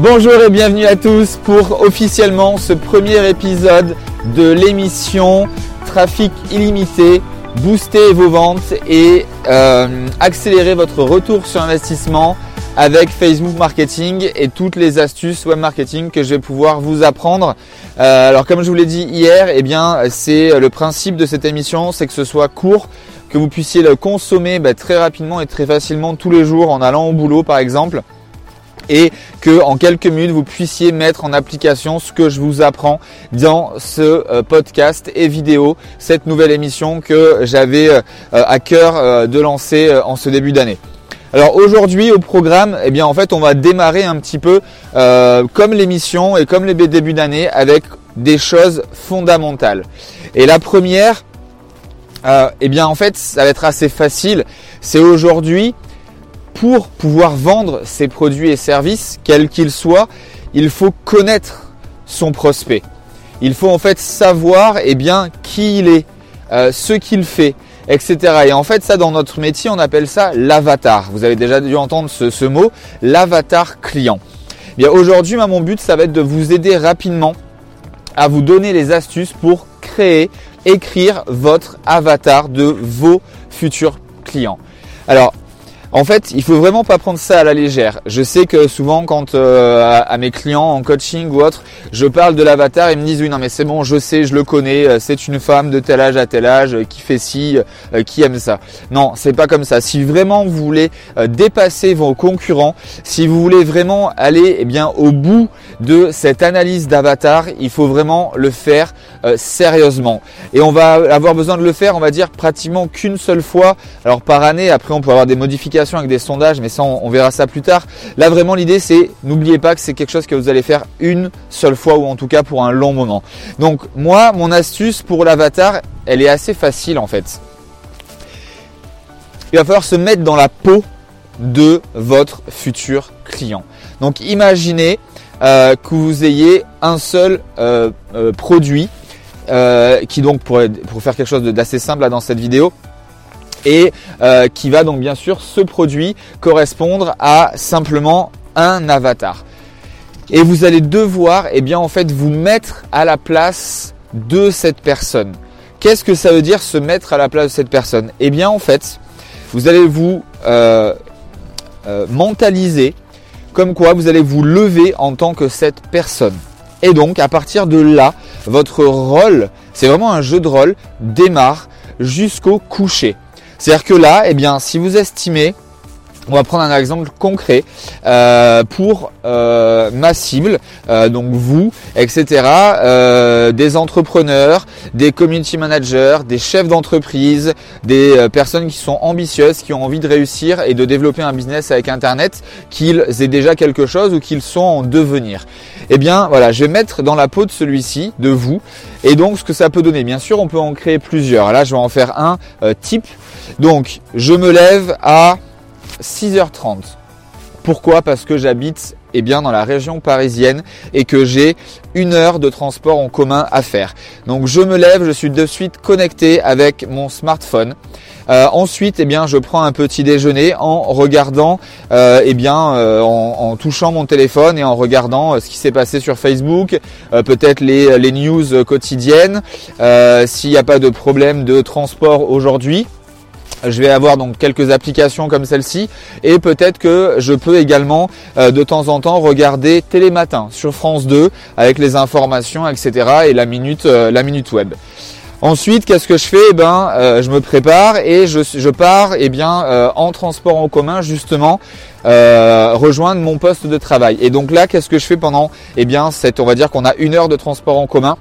Bonjour et bienvenue à tous pour officiellement ce premier épisode de l'émission Trafic illimité, booster vos ventes et euh, accélérer votre retour sur investissement avec Facebook Marketing et toutes les astuces web marketing que je vais pouvoir vous apprendre. Euh, alors comme je vous l'ai dit hier, eh bien c'est le principe de cette émission, c'est que ce soit court, que vous puissiez le consommer bah, très rapidement et très facilement tous les jours en allant au boulot par exemple et que en quelques minutes vous puissiez mettre en application ce que je vous apprends dans ce euh, podcast et vidéo, cette nouvelle émission que j'avais euh, à cœur euh, de lancer en ce début d'année. Alors aujourd'hui au programme, eh bien en fait on va démarrer un petit peu comme l'émission et comme les débuts d'année avec des choses fondamentales. Et la première, eh bien en fait ça va être assez facile. C'est aujourd'hui pour pouvoir vendre ses produits et services, quels qu'ils soient, il faut connaître son prospect. Il faut en fait savoir eh bien, qui il est, euh, ce qu'il fait, etc. Et en fait, ça, dans notre métier, on appelle ça l'avatar. Vous avez déjà dû entendre ce, mot, l'avatar client. Eh aujourd'hui, mon but, ça va être de vous aider rapidement à vous donner les astuces pour créer, écrire votre avatar de vos futurs clients. Alors, en fait, il faut vraiment pas prendre ça à la légère. Je sais que souvent, quand euh, à, mes clients en coaching ou autre, je parle de l'avatar, ils me disent oui, non mais c'est bon, je sais, je le connais, euh, c'est une femme de tel âge à tel âge euh, qui fait ci, qui aime ça. Non, c'est pas comme ça. Si vraiment vous voulez dépasser vos concurrents, si vous voulez vraiment aller eh bien au bout de cette analyse d'avatar, il faut vraiment le faire sérieusement. Et on va avoir besoin de le faire, on va dire pratiquement qu'une seule fois. Alors par année, après on peut avoir des modifications avec des sondages, mais ça on, verra ça plus tard. Là vraiment l'idée c'est, n'oubliez pas que c'est quelque chose que vous allez faire une seule fois ou en tout cas pour un long moment. Donc moi, mon astuce pour l'avatar, elle est assez facile en fait. Il va falloir se mettre dans la peau de votre futur client. Donc imaginez euh, que vous ayez un seul euh, euh, produit qui donc pour, pour faire quelque chose d'assez simple là dans cette vidéo et euh, qui va donc bien sûr ce produit correspondre à simplement un avatar. Et vous allez devoir eh bien en fait vous mettre à la place de cette personne. Qu'est-ce que ça veut dire se mettre à la place de cette personne? Eh bien en fait, vous allez vous euh, euh, mentaliser comme quoi vous allez vous lever en tant que cette personne. Et donc à partir de là, votre rôle, c'est vraiment un jeu de rôle, démarre jusqu'au coucher. C'est-à-dire que là, eh bien, si vous estimez, on va prendre un exemple concret euh, pour euh, ma cible, euh, donc vous, etc. des entrepreneurs, des community managers, des chefs d'entreprise, des personnes qui sont ambitieuses, qui ont envie de réussir et de développer un business avec Internet, qu'ils aient déjà quelque chose ou qu'ils sont en devenir. Eh bien, voilà, je vais mettre dans la peau de celui-ci, de vous, et donc ce que ça peut donner. Bien sûr, on peut en créer plusieurs. Là, je vais en faire un type. Donc, je me lève à 6h30. Pourquoi? Parce que j'habite eh bien, dans la région parisienne et que j'ai une heure de transport en commun à faire. Donc je me lève, je suis de suite connecté avec mon smartphone. Euh, ensuite, eh bien, je prends un petit déjeuner en regardant, euh, eh bien, euh, en, touchant mon téléphone et en regardant ce qui s'est passé sur Facebook, peut-être les, les, news quotidiennes, s'il n'y a pas de problème de transport aujourd'hui. Je vais avoir donc quelques applications comme celle-ci et peut-être que je peux également euh, de temps en temps regarder Télématin sur France 2 avec les informations, etc. et la minute, euh, la minute web. Ensuite, qu'est-ce que je fais? Eh ben, euh, je me prépare et je, pars eh bien, en transport en commun justement rejoindre mon poste de travail. Et donc là, qu'est-ce que je fais pendant eh bien, cette, on va dire qu'on a une heure de transport en commun?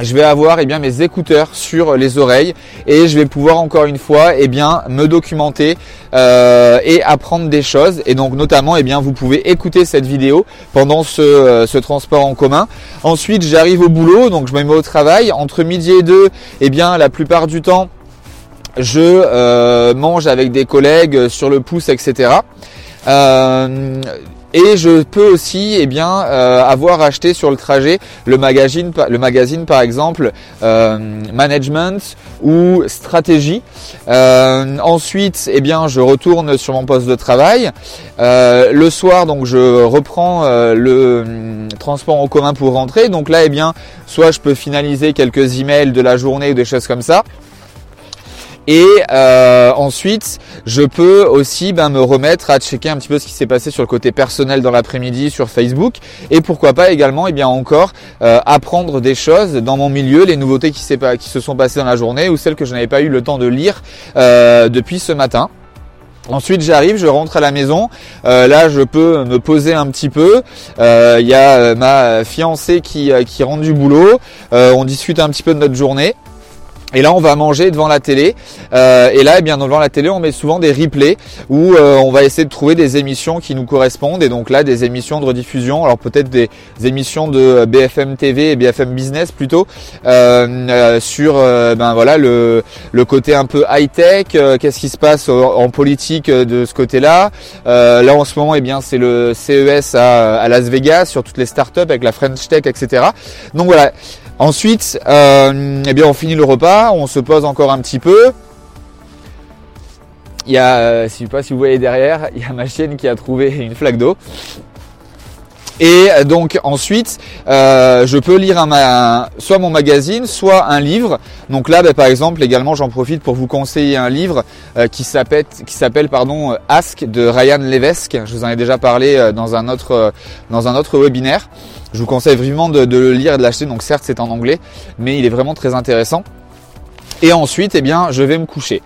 Je vais avoir eh bien, mes écouteurs sur les oreilles et je vais pouvoir encore une fois eh bien, me documenter euh, et apprendre des choses. Et donc notamment, eh bien, vous pouvez écouter cette vidéo pendant ce, euh, ce transport en commun. Ensuite, j'arrive au boulot, donc je me mets au travail. Entre midi et deux, eh bien, la plupart du temps, je euh, mange avec des collègues sur le pouce, etc. et je peux aussi eh bien avoir acheté sur le trajet le magazine le magazine par exemple management ou stratégie. Ensuite eh bien je retourne sur mon poste de travail. Le soir donc je reprends le hum, transport en commun pour rentrer. Donc là eh bien soit je peux finaliser quelques emails de la journée ou des choses comme ça et euh, ensuite, je peux aussi ben, me remettre à checker un petit peu ce qui s'est passé sur le côté personnel dans l'après-midi sur Facebook. Et pourquoi pas également, et eh bien encore, euh, apprendre des choses dans mon milieu, les nouveautés qui, qui, se sont passées dans la journée ou celles que je n'avais pas eu le temps de lire euh, depuis ce matin. Ensuite j'arrive, je rentre à la maison. là je peux me poser un petit peu. Il y a ma fiancée qui, qui rentre du boulot. on discute un petit peu de notre journée. Et là, on va manger devant la télé. Euh, et là, eh bien, devant la télé, on met souvent des replays où euh, on va essayer de trouver des émissions qui nous correspondent. Et donc là, des émissions de rediffusion. Alors peut-être des émissions de BFM TV et BFM Business plutôt euh, sur ben voilà le, le côté un peu high tech. Qu'est-ce qui se passe en politique de ce côté-là? Là, en ce moment, eh bien, c'est le CES à, à Las Vegas sur toutes les startups avec la French Tech, etc. Donc voilà. Ensuite, euh, eh bien, on finit le repas, on se pose encore un petit peu. Il y a, euh, je sais pas si vous voyez derrière, il y a ma chienne qui a trouvé une flaque d'eau. Et donc ensuite, euh, je peux lire soit mon magazine, soit un livre. Donc là, ben, par exemple, également, j'en profite pour vous conseiller un livre qui s'appelle, qui s'appelle pardon, Ask de Ryan Levesque. Je vous en ai déjà parlé dans un autre, dans un autre webinaire. Je vous conseille vraiment de, le lire et de l'acheter. Donc certes c'est en anglais, mais il est vraiment très intéressant. Et ensuite, eh bien, je vais me coucher.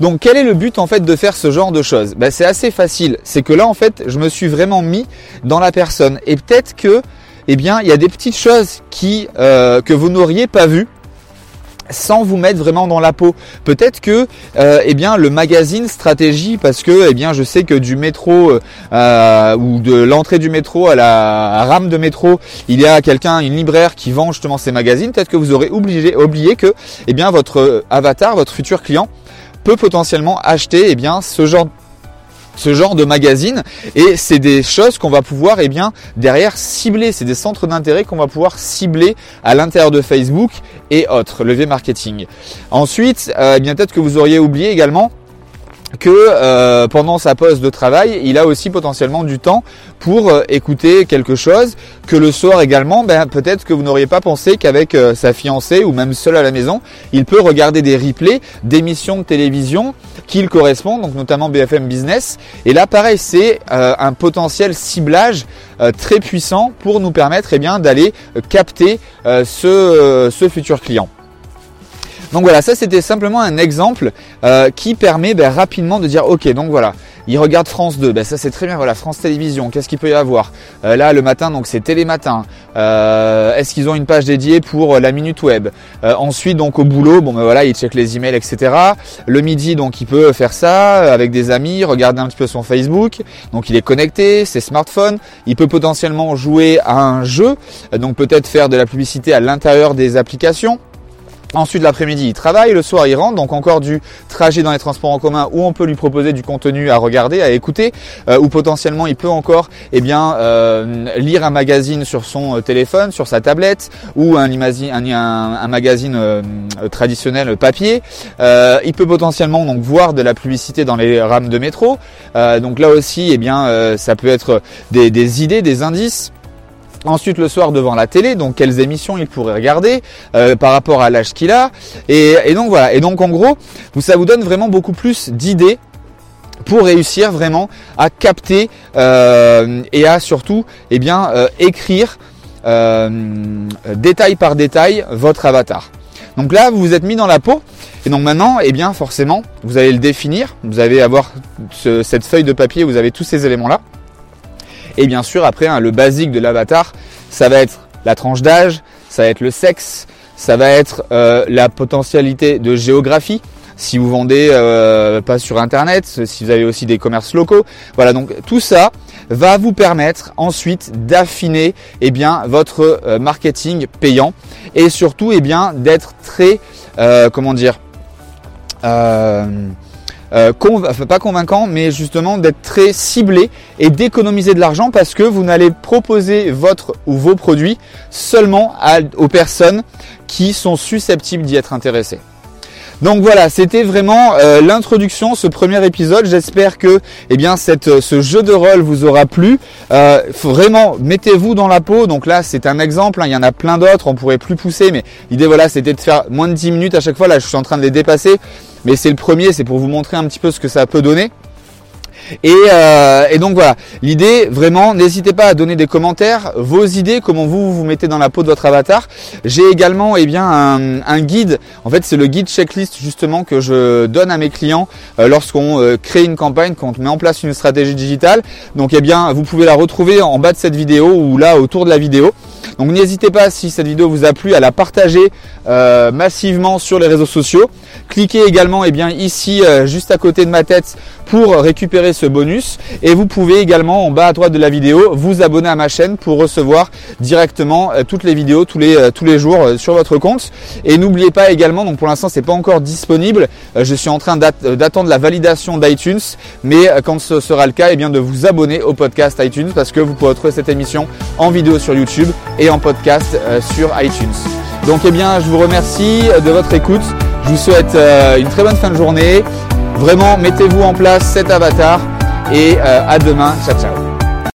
Donc quel est le but en fait de faire ce genre de choses? Ben, C'est assez facile. C'est que là en fait je me suis vraiment mis dans la personne. Et peut-être que eh bien il y a des petites choses qui euh, que vous n'auriez pas vues sans vous mettre vraiment dans la peau. Peut-être que euh, eh bien le magazine stratégie parce que eh bien je sais que du métro euh, ou de l'entrée du métro à la rame de métro, il y a quelqu'un une libraire qui vend justement ces magazines, peut-être que vous aurez oublié oublié que eh bien votre avatar, votre futur client peut potentiellement acheter eh bien ce genre ce genre de magazine et c'est des choses qu'on va pouvoir eh bien derrière cibler, c'est des centres d'intérêt qu'on va pouvoir cibler à l'intérieur de Facebook et autres leviers marketing. Ensuite, euh, eh bien peut-être que vous auriez oublié également que euh, pendant sa pause de travail, il a aussi potentiellement du temps pour euh, écouter quelque chose, que le soir également, ben, peut-être que vous n'auriez pas pensé qu'avec euh, sa fiancée ou même seul à la maison, il peut regarder des replays d'émissions de télévision qui le correspondent, donc notamment BFM Business. Et là, pareil, c'est un potentiel ciblage très puissant pour nous permettre eh d'aller capter ce, ce futur client. Donc voilà, ça c'était simplement un exemple euh, qui permet ben, rapidement de dire ok, donc voilà, il regarde France 2, ben, ça c'est très bien, voilà, France Télévisions, qu'est-ce qu'il peut y avoir? Euh, Là le matin, donc c'est Télématin. Euh, Est-ce qu'ils ont une page dédiée pour la Minute Web? Euh, Ensuite donc au boulot, bon ben voilà, il check les emails, etc. Le midi donc il peut faire ça avec des amis, regarder un petit peu son Facebook, donc il est connecté, ses smartphones, il peut potentiellement jouer à un jeu, donc peut-être faire de la publicité à l'intérieur des applications. Ensuite, l'après-midi, il travaille, le soir, il rentre, donc encore du trajet dans les transports en commun où on peut lui proposer du contenu à regarder, à écouter, euh, ou potentiellement il peut encore eh bien, euh, lire un magazine sur son euh, téléphone, sur sa tablette, ou un, un, magazine traditionnel papier. il peut potentiellement donc voir de la publicité dans les rames de métro. donc là aussi, eh bien, ça peut être des idées, des indices. Ensuite le soir devant la télé, donc quelles émissions il pourrait regarder euh, par rapport à l'âge qu'il a. Et, donc voilà. Et donc en gros, ça vous donne vraiment beaucoup plus d'idées pour réussir vraiment à capter euh, et à surtout eh bien, euh, écrire détail par détail votre avatar. Donc là, vous vous êtes mis dans la peau. Et donc maintenant, eh bien forcément, vous allez le définir. Vous allez avoir cette feuille de papier, vous avez tous ces éléments-là. Et bien sûr, après, hein, le basique de l'avatar, ça va être la tranche d'âge, ça va être le sexe, ça va être euh, la potentialité de géographie. Si vous vendez euh, pas sur internet, si vous avez aussi des commerces locaux, voilà donc tout ça va vous permettre ensuite d'affiner eh bien votre euh, marketing payant et surtout eh bien d'être très comment dire euh, pas convaincant, mais justement d'être très ciblé et d'économiser de l'argent parce que vous n'allez proposer votre ou vos produits seulement aux personnes qui sont susceptibles d'y être intéressées. Donc voilà, c'était vraiment euh, l'introduction, ce premier épisode. J'espère que eh bien, cette, ce jeu de rôle vous aura plu. Euh, vraiment, mettez-vous dans la peau. Donc là, c'est un exemple. Hein. il y en a plein d'autres. On pourrait plus pousser, mais l'idée voilà, c'était de faire moins de 10 minutes à chaque fois. Là, je suis en train de les dépasser, mais c'est le premier. C'est pour vous montrer un petit peu ce que ça peut donner. Euh, et, donc voilà, l'idée vraiment, n'hésitez pas à donner des commentaires, vos idées, comment vous vous mettez dans la peau de votre avatar. J'ai également eh bien un, guide. En fait, c'est le guide checklist justement que je donne à mes clients euh, lorsqu'on euh, crée une campagne, quand on met en place une stratégie digitale. Donc eh bien, vous pouvez la retrouver en bas de cette vidéo ou là autour de la vidéo. Donc n'hésitez pas si cette vidéo vous a plu à la partager massivement sur les réseaux sociaux. Cliquez également eh bien ici juste à côté de ma tête pour récupérer ce bonus. Et vous pouvez également en bas à droite de la vidéo vous abonner à ma chaîne pour recevoir directement euh, toutes les vidéos tous les, euh, tous les jours euh, sur votre compte. Et n'oubliez pas également, donc pour l'instant c'est pas encore disponible, je suis en train d'attendre la validation d'iTunes, mais quand ce sera le cas, eh bien de vous abonner au podcast iTunes parce que vous pourrez retrouver cette émission en vidéo sur YouTube et en podcast sur iTunes. Donc eh bien je vous remercie de votre écoute. Je vous souhaite une très bonne fin de journée. Vraiment, mettez-vous en place cet avatar et euh, à demain. Ciao, ciao.